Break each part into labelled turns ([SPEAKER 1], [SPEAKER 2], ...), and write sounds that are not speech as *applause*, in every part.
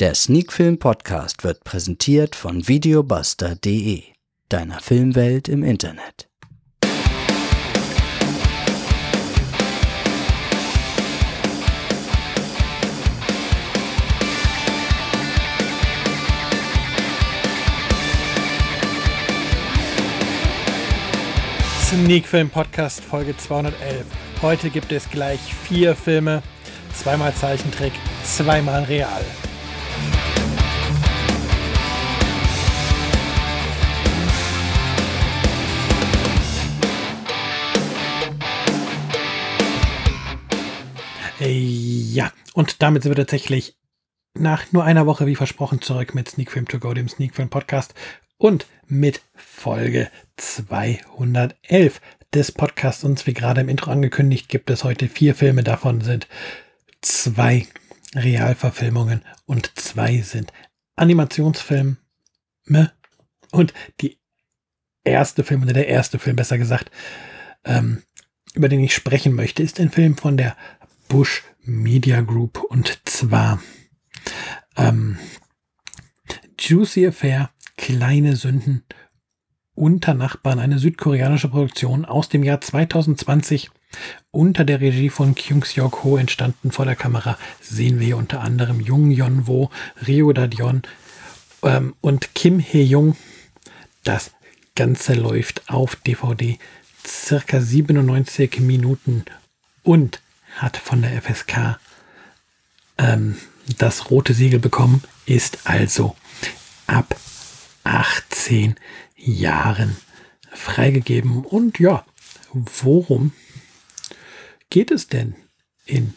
[SPEAKER 1] Der Sneakfilm Podcast wird präsentiert von videobuster.de, deiner Filmwelt im Internet.
[SPEAKER 2] Sneakfilm Podcast Folge 211. Heute gibt es gleich vier Filme, zweimal Zeichentrick, zweimal real. Ja, und damit sind wir tatsächlich nach nur einer Woche wie versprochen zurück mit Sneak Film to Go, dem Sneak Film Podcast und mit Folge 211 des Podcasts. Und wie gerade im Intro angekündigt, gibt es heute vier Filme. Davon sind zwei Realverfilmungen und zwei sind Animationsfilme. Und die erste Film, oder der erste Film besser gesagt, ähm, über den ich sprechen möchte, ist ein Film von der Bush Media Group und zwar ähm, Juicy Affair, kleine Sünden unter Nachbarn, eine südkoreanische Produktion aus dem Jahr 2020 unter der Regie von Kyung Seok Ho entstanden vor der Kamera sehen wir unter anderem Jung Yeon Wo, Ryo Da-dion ähm, und Kim Hee-jung. Das Ganze läuft auf DVD circa 97 Minuten und hat von der FSK ähm, das rote Siegel bekommen, ist also ab 18 Jahren freigegeben. Und ja, worum geht es denn in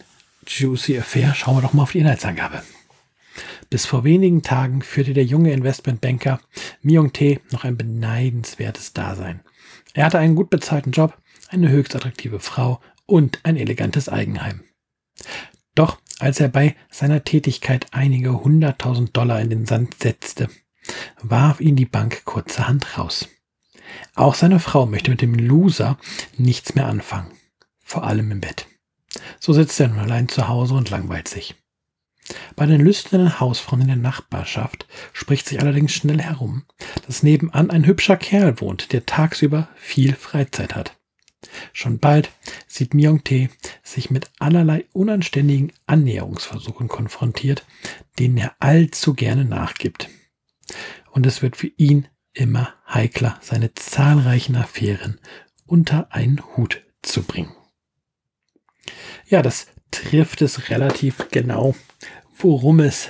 [SPEAKER 2] Juicy Affair? Schauen wir doch mal auf die Inhaltsangabe. Bis vor wenigen Tagen führte der junge Investmentbanker Myung-Tae noch ein beneidenswertes Dasein. Er hatte einen gut bezahlten Job, eine höchst attraktive Frau und ein elegantes Eigenheim. Doch als er bei seiner Tätigkeit einige hunderttausend Dollar in den Sand setzte, warf ihn die Bank kurzerhand raus. Auch seine Frau möchte mit dem Loser nichts mehr anfangen, vor allem im Bett. So sitzt er nun allein zu Hause und langweilt sich. Bei den lüsternen Hausfrauen in der Nachbarschaft spricht sich allerdings schnell herum, dass nebenan ein hübscher Kerl wohnt, der tagsüber viel Freizeit hat. Schon bald sieht Myung-Tae sich mit allerlei unanständigen Annäherungsversuchen konfrontiert, denen er allzu gerne nachgibt. Und es wird für ihn immer heikler, seine zahlreichen Affären unter einen Hut zu bringen. Ja, das trifft es relativ genau, worum es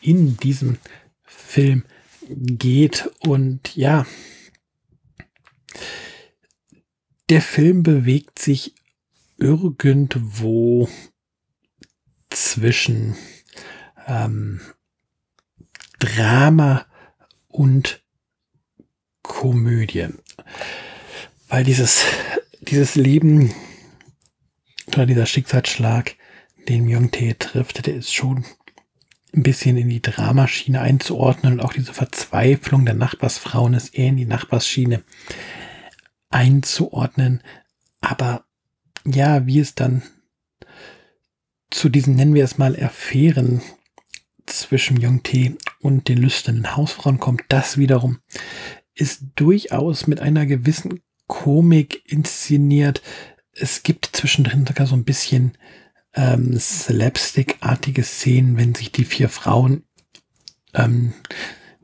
[SPEAKER 2] in diesem Film geht. Und ja, der Film bewegt sich irgendwo zwischen ähm, Drama und Komödie. Weil dieses, dieses Leben oder dieser Schicksalsschlag, den Myung-Tae trifft, der ist schon ein bisschen in die Dramaschiene einzuordnen und auch diese Verzweiflung der Nachbarsfrauen ist eher in die Nachbarschiene einzuordnen. Aber ja, wie es dann zu diesen, nennen wir es mal, Affären zwischen Jung Tae und den lüsternen Hausfrauen kommt, das wiederum ist durchaus mit einer gewissen Komik inszeniert. Es gibt zwischendrin sogar so ein bisschen ähm, Slapstick-artige Szenen, wenn sich die vier Frauen ähm,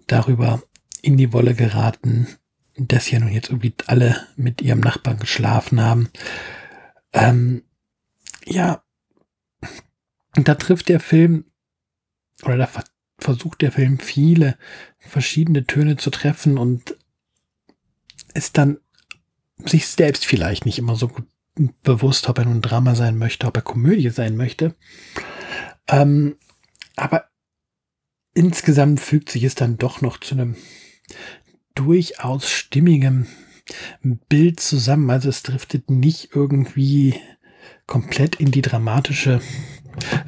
[SPEAKER 2] darüber in die Wolle geraten, dass ja nun jetzt irgendwie alle mit ihrem Nachbarn geschlafen haben. Ähm, ja, da trifft der Film oder da versucht der Film viele verschiedene Töne zu treffen und ist dann sich selbst vielleicht nicht immer so bewusst, ob er nun Drama sein möchte, ob er Komödie sein möchte. Ähm, aber insgesamt fügt sich es dann doch noch zu einem durchaus stimmigen Bild zusammen. Also es driftet nicht irgendwie komplett in die dramatische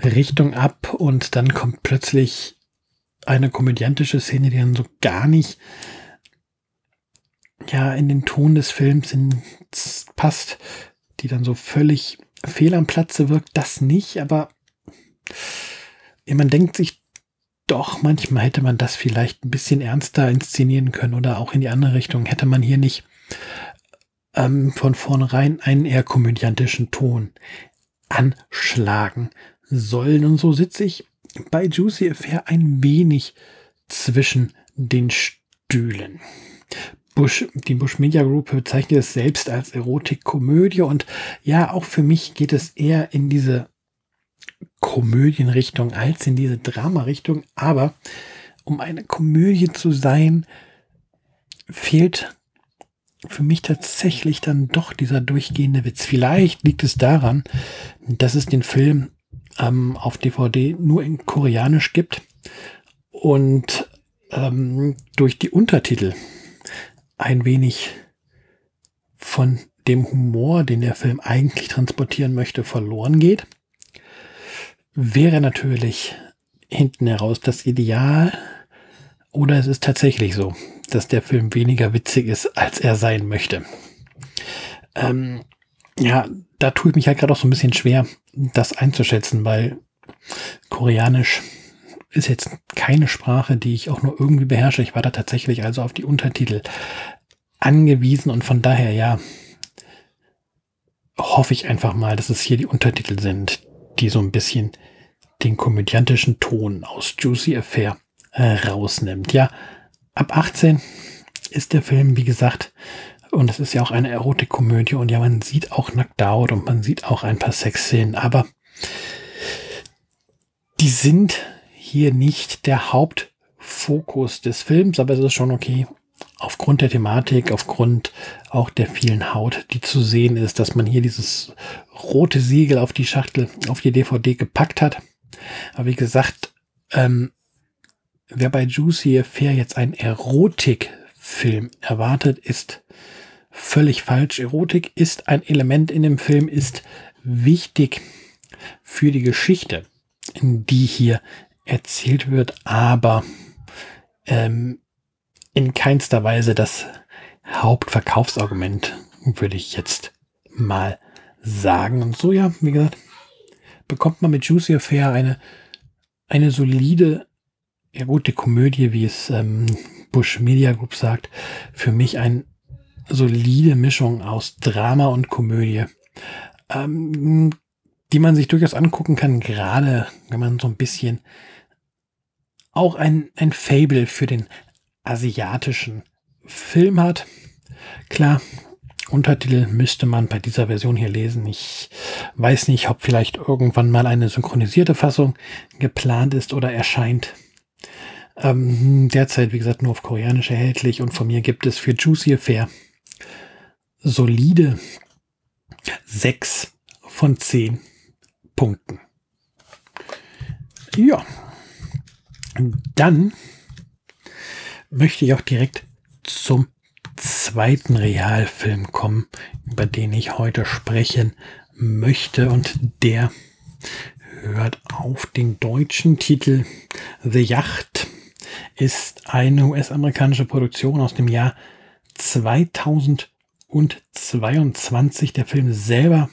[SPEAKER 2] Richtung ab und dann kommt plötzlich eine komödiantische Szene, die dann so gar nicht ja in den Ton des Films in, passt, die dann so völlig fehl am Platze wirkt, das nicht, aber man denkt sich doch, manchmal hätte man das vielleicht ein bisschen ernster inszenieren können oder auch in die andere Richtung. Hätte man hier nicht ähm, von vornherein einen eher komödiantischen Ton anschlagen sollen. Und so sitze ich bei Juicy Affair ein wenig zwischen den Stühlen. Bush, die Bush Media Group bezeichnet es selbst als Erotikkomödie und ja, auch für mich geht es eher in diese Komödienrichtung als in diese Drama-Richtung. Aber um eine Komödie zu sein, fehlt für mich tatsächlich dann doch dieser durchgehende Witz. Vielleicht liegt es daran, dass es den Film ähm, auf DVD nur in Koreanisch gibt und ähm, durch die Untertitel ein wenig von dem Humor, den der Film eigentlich transportieren möchte, verloren geht wäre natürlich hinten heraus das Ideal. Oder es ist tatsächlich so, dass der Film weniger witzig ist, als er sein möchte. Ähm, ja, da tue ich mich halt gerade auch so ein bisschen schwer, das einzuschätzen, weil Koreanisch ist jetzt keine Sprache, die ich auch nur irgendwie beherrsche. Ich war da tatsächlich also auf die Untertitel angewiesen und von daher, ja, hoffe ich einfach mal, dass es hier die Untertitel sind, die so ein bisschen den komödiantischen Ton aus Juicy Affair rausnimmt. Ja, ab 18 ist der Film, wie gesagt, und es ist ja auch eine Erotikkomödie und ja, man sieht auch nackt out und man sieht auch ein paar Sexszenen, aber die sind hier nicht der Hauptfokus des Films, aber es ist schon okay. Aufgrund der Thematik, aufgrund auch der vielen Haut, die zu sehen ist, dass man hier dieses rote Siegel auf die Schachtel, auf die DVD gepackt hat. Aber wie gesagt, ähm, wer bei Juicy Affair jetzt einen Erotikfilm erwartet, ist völlig falsch. Erotik ist ein Element in dem Film, ist wichtig für die Geschichte, die hier erzählt wird, aber ähm, in keinster Weise das Hauptverkaufsargument, würde ich jetzt mal sagen. Und so, ja, wie gesagt, bekommt man mit Juicy Affair eine, eine solide, ja gute Komödie, wie es ähm, Bush Media Group sagt. Für mich eine solide Mischung aus Drama und Komödie, ähm, die man sich durchaus angucken kann, gerade wenn man so ein bisschen auch ein, ein Fable für den asiatischen Film hat. Klar, Untertitel müsste man bei dieser Version hier lesen. Ich weiß nicht, ob vielleicht irgendwann mal eine synchronisierte Fassung geplant ist oder erscheint. Ähm, derzeit, wie gesagt, nur auf Koreanisch erhältlich und von mir gibt es für Juicy Affair solide 6 von 10 Punkten. Ja, dann möchte ich auch direkt zum zweiten Realfilm kommen, über den ich heute sprechen möchte. Und der hört auf den deutschen Titel The Yacht. Ist eine US-amerikanische Produktion aus dem Jahr 2022. Der Film selber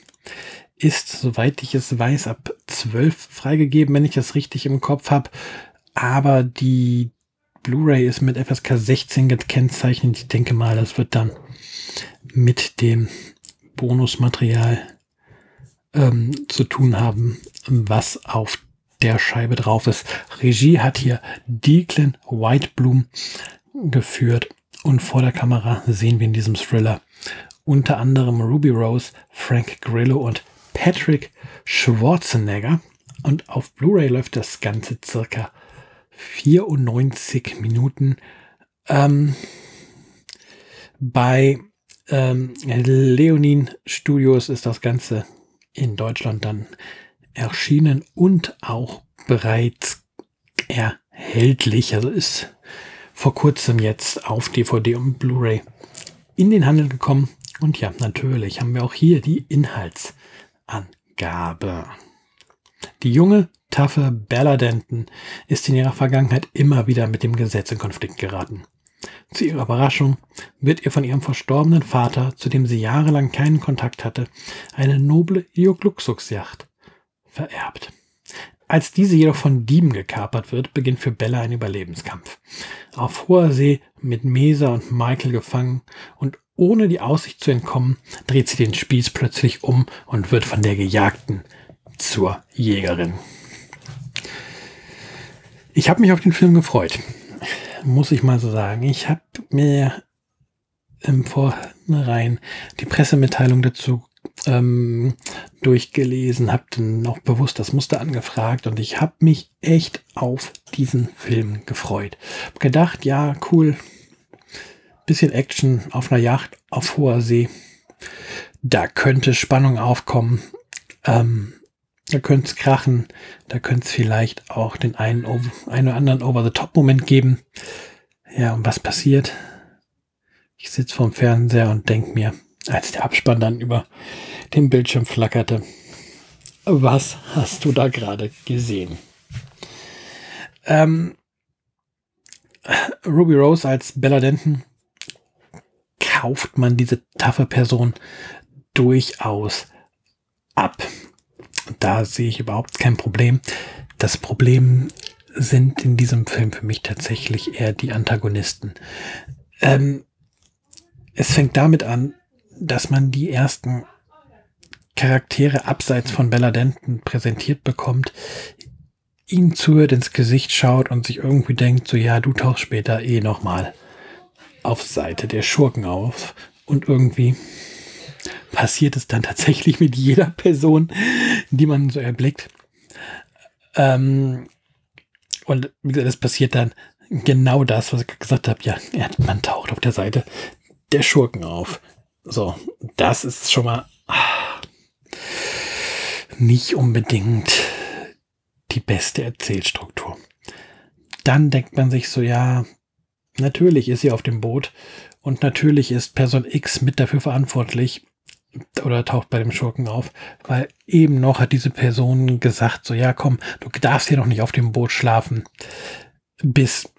[SPEAKER 2] ist, soweit ich es weiß, ab 12 freigegeben, wenn ich es richtig im Kopf habe. Aber die Blu-ray ist mit FSK 16 gekennzeichnet. Ich denke mal, das wird dann mit dem Bonusmaterial ähm, zu tun haben, was auf der Scheibe drauf ist. Regie hat hier Declan Whiteblum geführt und vor der Kamera sehen wir in diesem Thriller unter anderem Ruby Rose, Frank Grillo und Patrick Schwarzenegger. Und auf Blu-ray läuft das Ganze circa 94 Minuten. Ähm, bei ähm, Leonin Studios ist das Ganze in Deutschland dann erschienen und auch bereits erhältlich. Also ist vor kurzem jetzt auf DVD und Blu-ray in den Handel gekommen. Und ja, natürlich haben wir auch hier die Inhaltsangabe. Die junge taffe Bella Denton ist in ihrer Vergangenheit immer wieder mit dem Gesetz in Konflikt geraten. Zu ihrer Überraschung wird ihr von ihrem verstorbenen Vater, zu dem sie jahrelang keinen Kontakt hatte, eine noble Iogluxux-Yacht vererbt. Als diese jedoch von Dieben gekapert wird, beginnt für Bella ein Überlebenskampf. Auf hoher See mit Mesa und Michael gefangen und ohne die Aussicht zu entkommen, dreht sie den Spieß plötzlich um und wird von der Gejagten zur Jägerin. Ich habe mich auf den Film gefreut, muss ich mal so sagen. Ich habe mir im Vornherein die Pressemitteilung dazu ähm, durchgelesen, habe dann noch bewusst das Muster angefragt und ich habe mich echt auf diesen Film gefreut. Hab gedacht, ja, cool, bisschen Action auf einer Yacht auf hoher See. Da könnte Spannung aufkommen. Ähm, da könnte es krachen. Da könnte es vielleicht auch den einen, einen oder anderen Over-the-Top-Moment geben. Ja, und was passiert? Ich sitze vorm Fernseher und denke mir, als der Abspann dann über den Bildschirm flackerte, was hast du da gerade gesehen? Ähm, Ruby Rose als Bella Denton kauft man diese taffe Person durchaus ab. Da sehe ich überhaupt kein Problem. Das Problem sind in diesem Film für mich tatsächlich eher die Antagonisten. Ähm, es fängt damit an, dass man die ersten Charaktere abseits von Bella Denton präsentiert bekommt, ihn zuhört, ins Gesicht schaut und sich irgendwie denkt, so ja, du tauchst später eh nochmal auf Seite der Schurken auf. Und irgendwie passiert es dann tatsächlich mit jeder Person, die man so erblickt. Ähm, und wie gesagt, es passiert dann genau das, was ich gesagt habe. Ja, man taucht auf der Seite der Schurken auf. So, das ist schon mal ah, nicht unbedingt die beste Erzählstruktur. Dann denkt man sich so, ja, natürlich ist sie auf dem Boot und natürlich ist Person X mit dafür verantwortlich, oder taucht bei dem Schurken auf, weil eben noch hat diese Person gesagt, so ja komm, du darfst hier noch nicht auf dem Boot schlafen, bis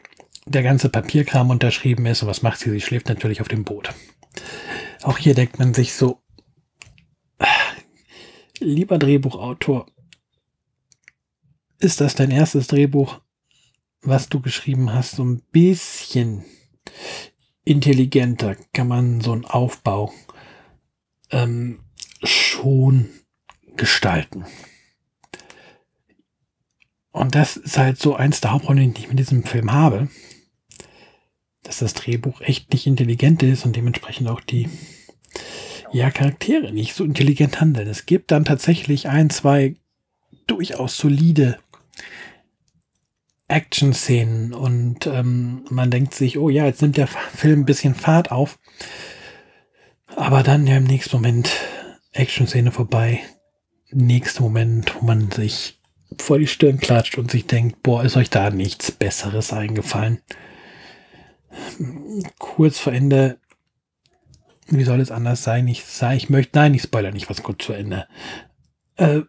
[SPEAKER 2] der ganze Papierkram unterschrieben ist. Und was macht sie? Sie schläft natürlich auf dem Boot. Auch hier denkt man sich so, lieber Drehbuchautor, ist das dein erstes Drehbuch, was du geschrieben hast? So ein bisschen intelligenter kann man so einen Aufbau ähm, schon gestalten. Und das ist halt so eins der Hauptprobleme, die ich mit diesem Film habe, dass das Drehbuch echt nicht intelligent ist und dementsprechend auch die ja, Charaktere nicht so intelligent handeln. Es gibt dann tatsächlich ein, zwei durchaus solide Action-Szenen und ähm, man denkt sich, oh ja, jetzt nimmt der Film ein bisschen Fahrt auf. Aber dann ja im nächsten Moment Action-Szene vorbei. Nächster Moment, wo man sich vor die Stirn klatscht und sich denkt, boah, ist euch da nichts Besseres eingefallen? Kurz vor Ende, wie soll es anders sein? Ich, ich möchte, nein, ich spoiler nicht was kurz zu Ende. Äh,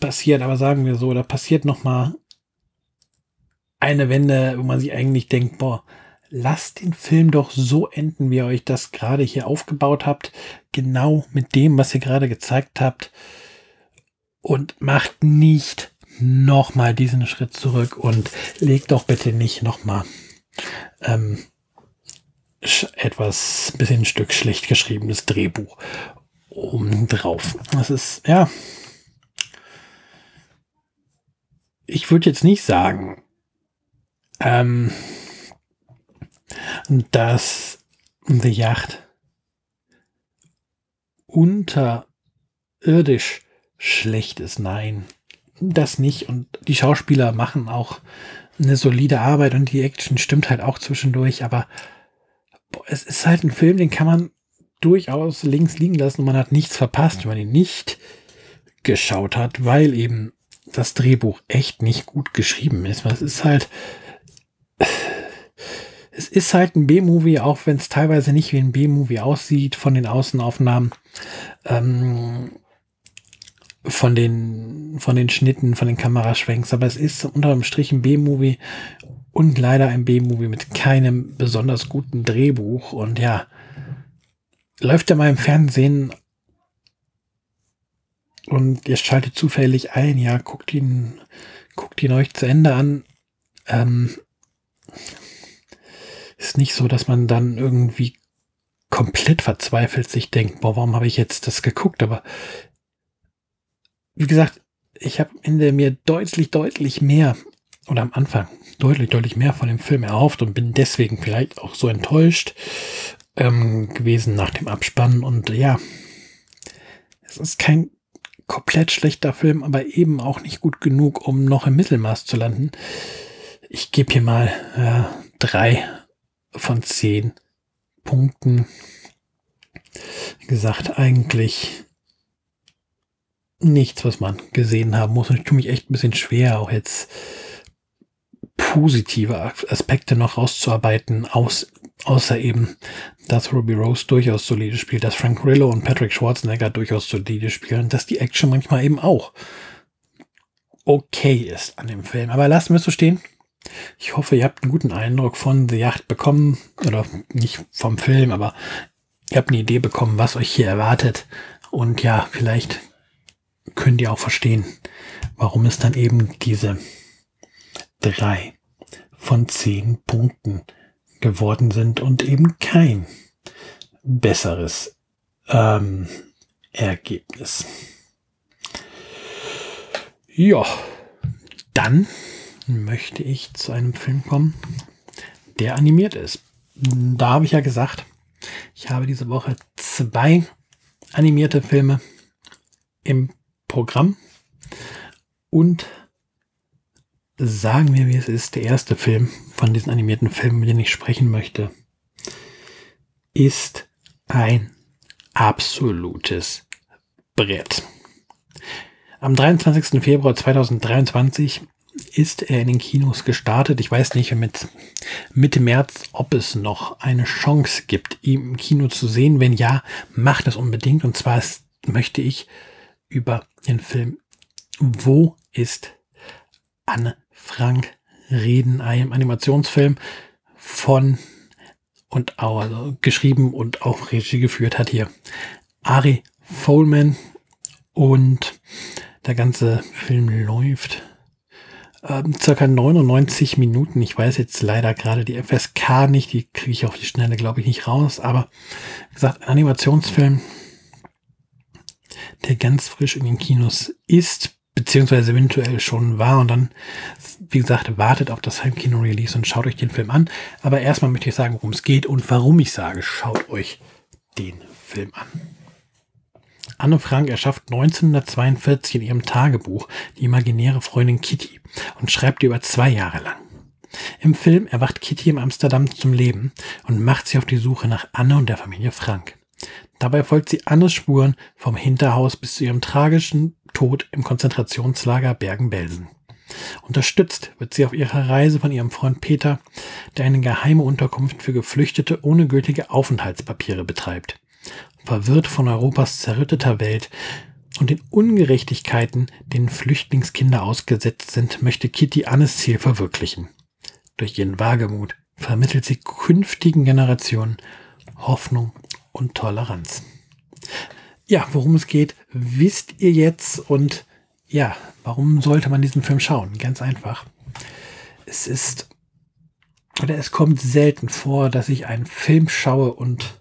[SPEAKER 2] passiert, aber sagen wir so, da passiert noch mal eine Wende, wo man sich eigentlich denkt, boah, lasst den Film doch so enden, wie ihr euch das gerade hier aufgebaut habt. Genau mit dem, was ihr gerade gezeigt habt. Und macht nicht nochmal diesen Schritt zurück und legt doch bitte nicht nochmal ähm, etwas, bisschen ein Stück schlecht geschriebenes Drehbuch oben drauf. Das ist, ja. Ich würde jetzt nicht sagen, ähm, dass The Yacht unterirdisch schlecht ist. Nein, das nicht. Und die Schauspieler machen auch eine solide Arbeit und die Action stimmt halt auch zwischendurch. Aber boah, es ist halt ein Film, den kann man durchaus links liegen lassen und man hat nichts verpasst, wenn man ihn nicht geschaut hat, weil eben das Drehbuch echt nicht gut geschrieben ist. Es ist halt es ist halt ein B-Movie, auch wenn es teilweise nicht wie ein B-Movie aussieht von den Außenaufnahmen, ähm, von den, von den Schnitten, von den Kameraschwenks. Aber es ist unter dem Strich ein B-Movie und leider ein B-Movie mit keinem besonders guten Drehbuch. Und ja, läuft er mal im Fernsehen und ihr schaltet zufällig ein, ja, guckt ihn, guckt ihn euch zu Ende an. Ähm, nicht so, dass man dann irgendwie komplett verzweifelt sich denkt, boah, warum habe ich jetzt das geguckt? Aber wie gesagt, ich habe in der mir deutlich, deutlich mehr oder am Anfang deutlich, deutlich mehr von dem Film erhofft und bin deswegen vielleicht auch so enttäuscht ähm, gewesen nach dem Abspann. Und ja, es ist kein komplett schlechter Film, aber eben auch nicht gut genug, um noch im Mittelmaß zu landen. Ich gebe hier mal äh, drei von zehn Punkten. Gesagt, eigentlich nichts, was man gesehen haben muss. Und ich tue mich echt ein bisschen schwer, auch jetzt positive Aspekte noch rauszuarbeiten, aus, außer eben, dass Ruby Rose durchaus solide spielt, dass Frank Rillo und Patrick Schwarzenegger durchaus solide spielen, dass die Action manchmal eben auch okay ist an dem Film. Aber lassen wir es so stehen. Ich hoffe, ihr habt einen guten Eindruck von The Yacht bekommen, oder nicht vom Film, aber ihr habt eine Idee bekommen, was euch hier erwartet. Und ja, vielleicht könnt ihr auch verstehen, warum es dann eben diese drei von zehn Punkten geworden sind und eben kein besseres ähm, Ergebnis. Ja, dann möchte ich zu einem Film kommen, der animiert ist. Da habe ich ja gesagt, ich habe diese Woche zwei animierte Filme im Programm und sagen wir, wie es ist. Der erste Film von diesen animierten Filmen, mit denen ich sprechen möchte, ist ein absolutes Brett. Am 23. Februar 2023 ist er in den Kinos gestartet. Ich weiß nicht mit Mitte März, ob es noch eine Chance gibt, ihn im Kino zu sehen. Wenn ja, macht es unbedingt. Und zwar ist, möchte ich über den Film Wo ist Anne Frank reden, einem Animationsfilm von und auch also geschrieben und auch Regie geführt hat hier Ari Folman und der ganze Film läuft ähm, circa 99 Minuten. Ich weiß jetzt leider gerade die FSK nicht, die kriege ich auf die Schnelle, glaube ich, nicht raus. Aber wie gesagt, ein Animationsfilm, der ganz frisch in den Kinos ist, beziehungsweise eventuell schon war und dann, wie gesagt, wartet auf das Heimkino-Release und schaut euch den Film an. Aber erstmal möchte ich sagen, worum es geht und warum ich sage, schaut euch den Film an. Anne Frank erschafft 1942 in ihrem Tagebuch die imaginäre Freundin Kitty und schreibt über zwei Jahre lang. Im Film erwacht Kitty im Amsterdam zum Leben und macht sie auf die Suche nach Anne und der Familie Frank. Dabei folgt sie Annes Spuren vom Hinterhaus bis zu ihrem tragischen Tod im Konzentrationslager Bergen-Belsen. Unterstützt wird sie auf ihrer Reise von ihrem Freund Peter, der eine geheime Unterkunft für Geflüchtete ohne gültige Aufenthaltspapiere betreibt. Verwirrt von Europas zerrütteter Welt und den Ungerechtigkeiten, denen Flüchtlingskinder ausgesetzt sind, möchte Kitty Annes Ziel verwirklichen. Durch ihren Wagemut vermittelt sie künftigen Generationen Hoffnung und Toleranz. Ja, worum es geht, wisst ihr jetzt und ja, warum sollte man diesen Film schauen? Ganz einfach. Es ist oder es kommt selten vor, dass ich einen Film schaue und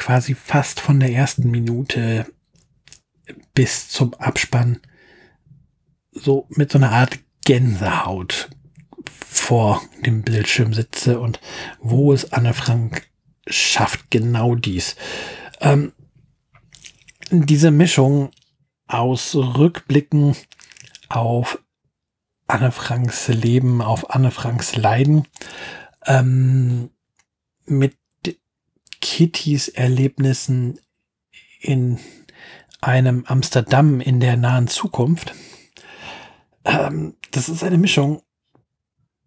[SPEAKER 2] quasi fast von der ersten Minute bis zum Abspann so mit so einer Art Gänsehaut vor dem Bildschirm sitze und wo es Anne Frank schafft genau dies. Ähm, diese Mischung aus Rückblicken auf Anne Franks Leben, auf Anne Franks Leiden, ähm, mit Kittys Erlebnissen in einem Amsterdam in der nahen Zukunft. Ähm, das ist eine Mischung,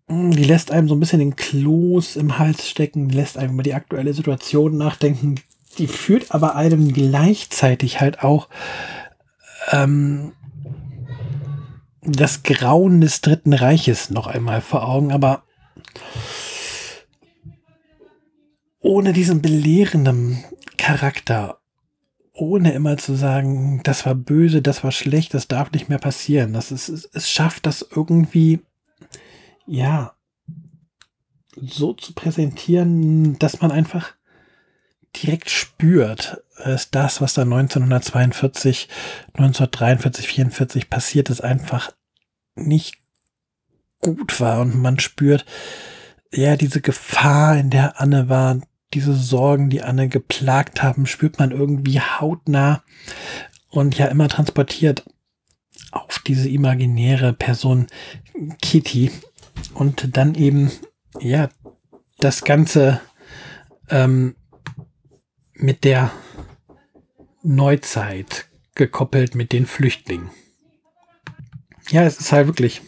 [SPEAKER 2] hm, die lässt einem so ein bisschen den Kloß im Hals stecken, lässt einem über die aktuelle Situation nachdenken. Die führt aber einem gleichzeitig halt auch ähm, das Grauen des Dritten Reiches noch einmal vor Augen, aber ohne diesen belehrenden Charakter ohne immer zu sagen, das war böse, das war schlecht, das darf nicht mehr passieren. Das ist, es, es schafft das irgendwie, ja, so zu präsentieren, dass man einfach direkt spürt, ist das, was da 1942, 1943, 44 passiert ist, einfach nicht gut war und man spürt, ja, diese Gefahr, in der Anne war, diese Sorgen, die Anne geplagt haben, spürt man irgendwie hautnah und ja immer transportiert auf diese imaginäre Person Kitty und dann eben ja das Ganze ähm, mit der Neuzeit gekoppelt mit den Flüchtlingen. Ja, es ist halt wirklich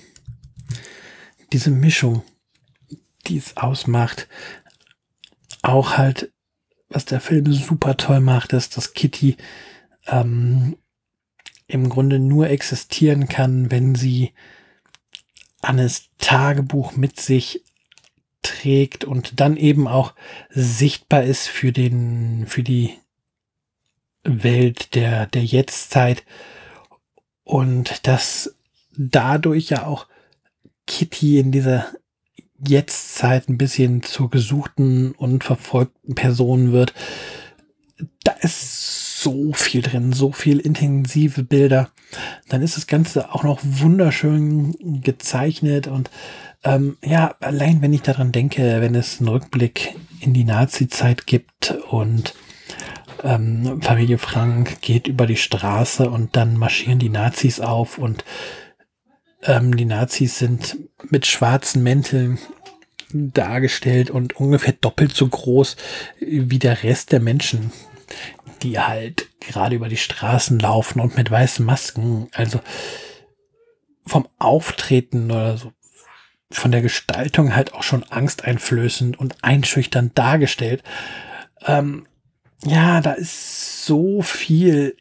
[SPEAKER 2] diese Mischung, die es ausmacht. Auch halt, was der Film super toll macht, ist, dass Kitty ähm, im Grunde nur existieren kann, wenn sie Annes Tagebuch mit sich trägt und dann eben auch sichtbar ist für den, für die Welt der, der Jetztzeit. Und dass dadurch ja auch Kitty in dieser Jetztzeit ein bisschen zur gesuchten und verfolgten Person wird. Da ist so viel drin, so viel intensive Bilder. Dann ist das Ganze auch noch wunderschön gezeichnet und ähm, ja, allein wenn ich daran denke, wenn es einen Rückblick in die Nazi-Zeit gibt und ähm, Familie Frank geht über die Straße und dann marschieren die Nazis auf und ähm, die Nazis sind mit schwarzen Mänteln dargestellt und ungefähr doppelt so groß wie der Rest der Menschen, die halt gerade über die Straßen laufen und mit weißen Masken. Also vom Auftreten oder so von der Gestaltung halt auch schon angsteinflößend und einschüchternd dargestellt. Ähm, ja, da ist so viel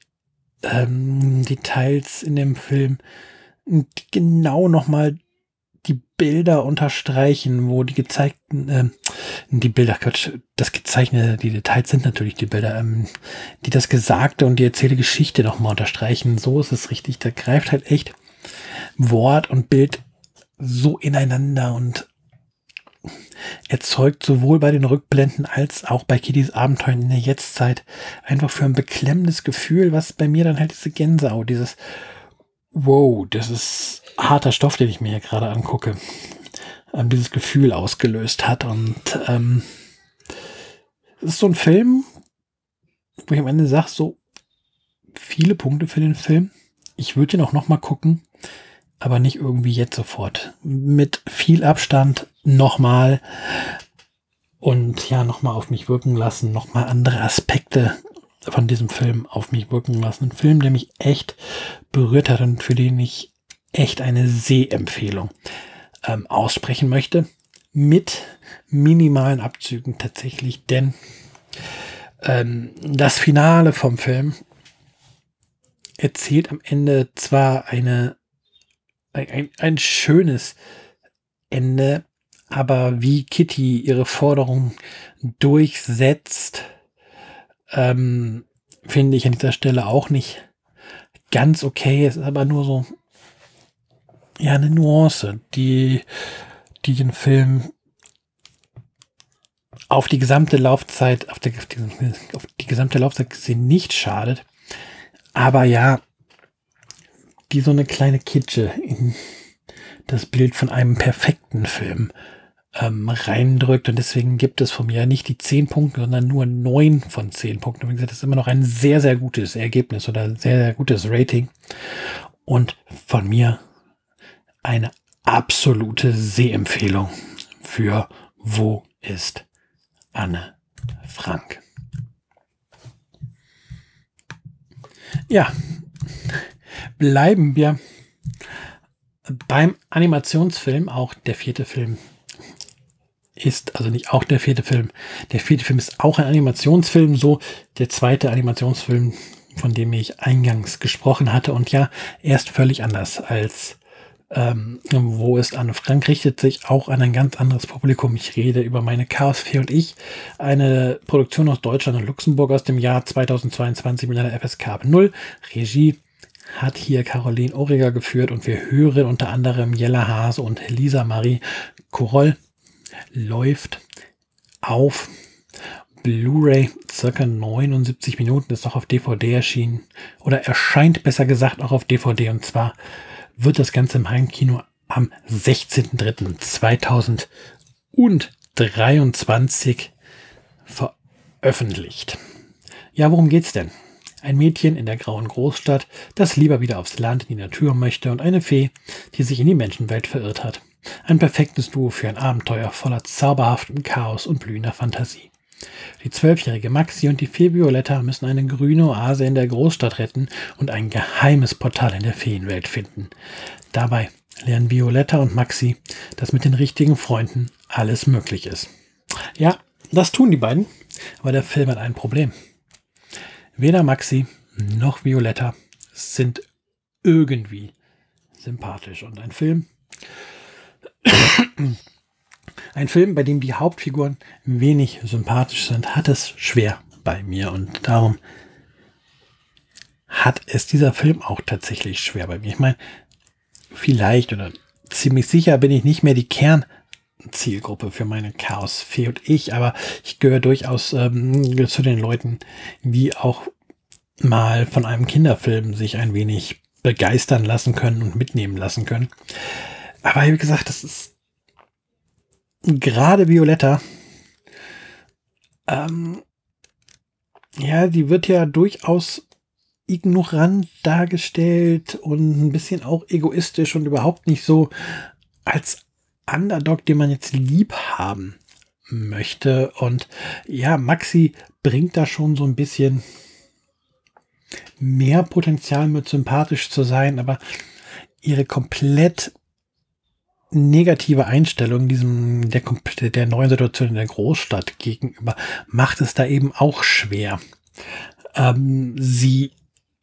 [SPEAKER 2] ähm, Details in dem Film, genau nochmal die Bilder unterstreichen, wo die gezeigten, äh, die Bilder, Quatsch, das gezeichnete, die Details sind natürlich die Bilder, ähm, die das Gesagte und die erzählte Geschichte nochmal unterstreichen. So ist es richtig. Da greift halt echt Wort und Bild so ineinander und erzeugt sowohl bei den Rückblenden als auch bei Kittys Abenteuern in der Jetztzeit einfach für ein beklemmendes Gefühl, was bei mir dann halt diese Gänsehaut, dieses Wow, das ist harter Stoff, den ich mir hier gerade angucke, ähm, dieses Gefühl ausgelöst hat. Und ähm, es ist so ein Film, wo ich am Ende sage, so viele Punkte für den Film. Ich würde ihn auch noch mal gucken aber nicht irgendwie jetzt sofort. Mit viel Abstand nochmal und ja, nochmal auf mich wirken lassen, nochmal andere Aspekte von diesem Film auf mich wirken lassen. Ein Film, der mich echt berührt hat und für den ich echt eine Sehempfehlung ähm, aussprechen möchte. Mit minimalen Abzügen tatsächlich, denn ähm, das Finale vom Film erzählt am Ende zwar eine ein, ein schönes Ende, aber wie Kitty ihre Forderung durchsetzt, ähm, finde ich an dieser Stelle auch nicht ganz okay. Es ist aber nur so, ja, eine Nuance, die, die den Film auf die gesamte Laufzeit, auf, der, auf, die, gesamte Laufzeit gesehen nicht schadet. Aber ja, die so eine kleine Kitsche in das Bild von einem perfekten Film ähm, reindrückt. Und deswegen gibt es von mir nicht die zehn Punkte, sondern nur neun von zehn Punkten. Wie gesagt, das ist immer noch ein sehr, sehr gutes Ergebnis oder sehr, sehr gutes Rating. Und von mir eine absolute Sehempfehlung für Wo ist Anne Frank? Ja, bleiben wir beim Animationsfilm. Auch der vierte Film ist, also nicht auch der vierte Film. Der vierte Film ist auch ein Animationsfilm, so der zweite Animationsfilm, von dem ich eingangs gesprochen hatte. Und ja, er ist völlig anders als ähm, Wo ist Anne Frank, richtet sich auch an ein ganz anderes Publikum. Ich rede über meine Chaos Fee und ich, eine Produktion aus Deutschland und Luxemburg aus dem Jahr 2022 mit einer FSK 0. Regie hat hier Caroline Origer geführt und wir hören unter anderem Jella Hase und Lisa Marie Koroll läuft auf Blu-ray circa 79 Minuten, ist auch auf DVD erschienen oder erscheint besser gesagt auch auf DVD und zwar wird das Ganze im Heimkino am 16.03.2023 veröffentlicht. Ja, worum geht's denn? Ein Mädchen in der grauen Großstadt, das lieber wieder aufs Land in die Natur möchte und eine Fee, die sich in die Menschenwelt verirrt hat. Ein perfektes Duo für ein Abenteuer voller zauberhaftem Chaos und blühender Fantasie. Die zwölfjährige Maxi und die Fee Violetta müssen eine grüne Oase in der Großstadt retten und ein geheimes Portal in der Feenwelt finden. Dabei lernen Violetta und Maxi, dass mit den richtigen Freunden alles möglich ist. Ja, das tun die beiden, aber der Film hat ein Problem. Weder Maxi noch Violetta sind irgendwie sympathisch. Und ein Film, ein Film, bei dem die Hauptfiguren wenig sympathisch sind, hat es schwer bei mir. Und darum hat es dieser Film auch tatsächlich schwer bei mir. Ich meine, vielleicht oder ziemlich sicher bin ich nicht mehr die Kern Zielgruppe für meine Chaos Fee und ich, aber ich gehöre durchaus ähm, zu den Leuten, die auch mal von einem Kinderfilm sich ein wenig begeistern lassen können und mitnehmen lassen können. Aber wie gesagt, das ist gerade Violetta. Ähm, ja, die wird ja durchaus ignorant dargestellt und ein bisschen auch egoistisch und überhaupt nicht so als Underdog, den man jetzt lieb haben möchte. Und ja, Maxi bringt da schon so ein bisschen mehr Potenzial mit sympathisch zu sein, aber ihre komplett negative Einstellung diesem der, der neuen Situation in der Großstadt gegenüber macht es da eben auch schwer, ähm, sie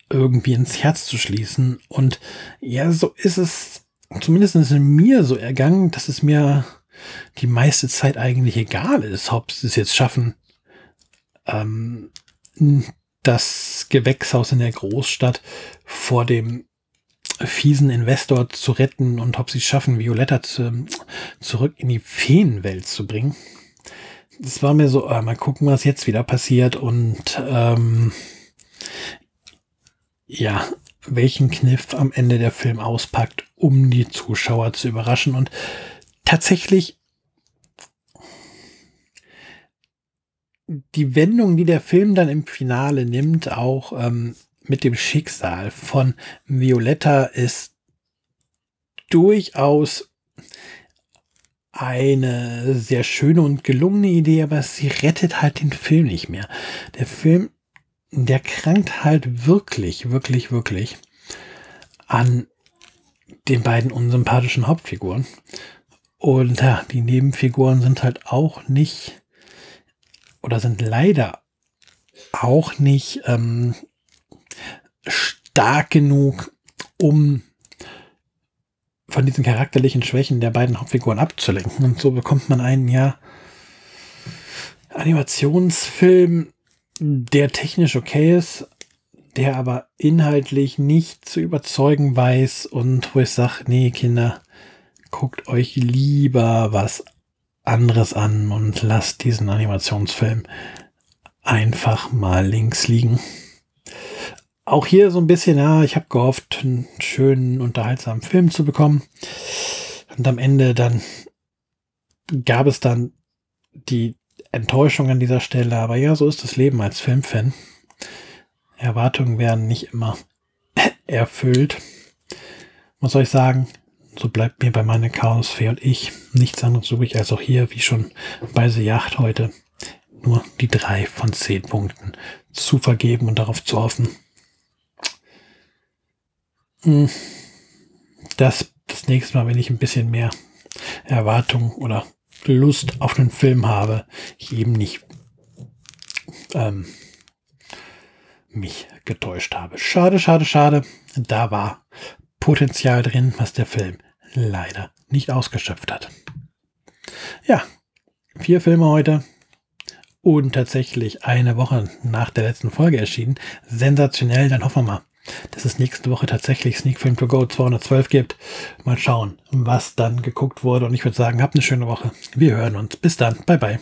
[SPEAKER 2] irgendwie ins Herz zu schließen. Und ja, so ist es zumindest in mir so ergangen, dass es mir die meiste Zeit eigentlich egal ist, ob sie es jetzt schaffen, ähm, das Gewächshaus in der Großstadt vor dem fiesen Investor zu retten und ob sie es schaffen, Violetta zu, zurück in die Feenwelt zu bringen. Das war mir so, äh, mal gucken, was jetzt wieder passiert und ähm, ja, welchen Kniff am Ende der Film auspackt, um die Zuschauer zu überraschen. Und tatsächlich die Wendung, die der Film dann im Finale nimmt, auch ähm, mit dem Schicksal von Violetta, ist durchaus eine sehr schöne und gelungene Idee, aber sie rettet halt den Film nicht mehr. Der Film der krankt halt wirklich, wirklich, wirklich an den beiden unsympathischen Hauptfiguren. Und ja, die Nebenfiguren sind halt auch nicht oder sind leider auch nicht ähm, stark genug, um von diesen charakterlichen Schwächen der beiden Hauptfiguren abzulenken. Und so bekommt man einen ja Animationsfilm, der technisch okay ist, der aber inhaltlich nicht zu überzeugen weiß und wo ich sage, nee, Kinder, guckt euch lieber was anderes an und lasst diesen Animationsfilm einfach mal links liegen. Auch hier so ein bisschen, ja, ich habe gehofft, einen schönen, unterhaltsamen Film zu bekommen. Und am Ende dann gab es dann die Enttäuschung an dieser Stelle, aber ja, so ist das Leben als Filmfan. Erwartungen werden nicht immer *laughs* erfüllt. Muss euch sagen, so bleibt mir bei meiner Chaosfee und ich nichts anderes übrig als auch hier, wie schon bei The Yacht heute, nur die drei von zehn Punkten zu vergeben und darauf zu hoffen, dass das nächste Mal, wenn ich ein bisschen mehr Erwartung oder Lust auf einen Film habe, ich eben nicht ähm, mich getäuscht habe. Schade, schade, schade. Da war Potenzial drin, was der Film leider nicht ausgeschöpft hat. Ja, vier Filme heute und tatsächlich eine Woche nach der letzten Folge erschienen. Sensationell, dann hoffen wir mal, dass es nächste Woche tatsächlich Sneak Film to Go 212 gibt. Mal schauen, was dann geguckt wurde. Und ich würde sagen, habt eine schöne Woche. Wir hören uns. Bis dann. Bye bye.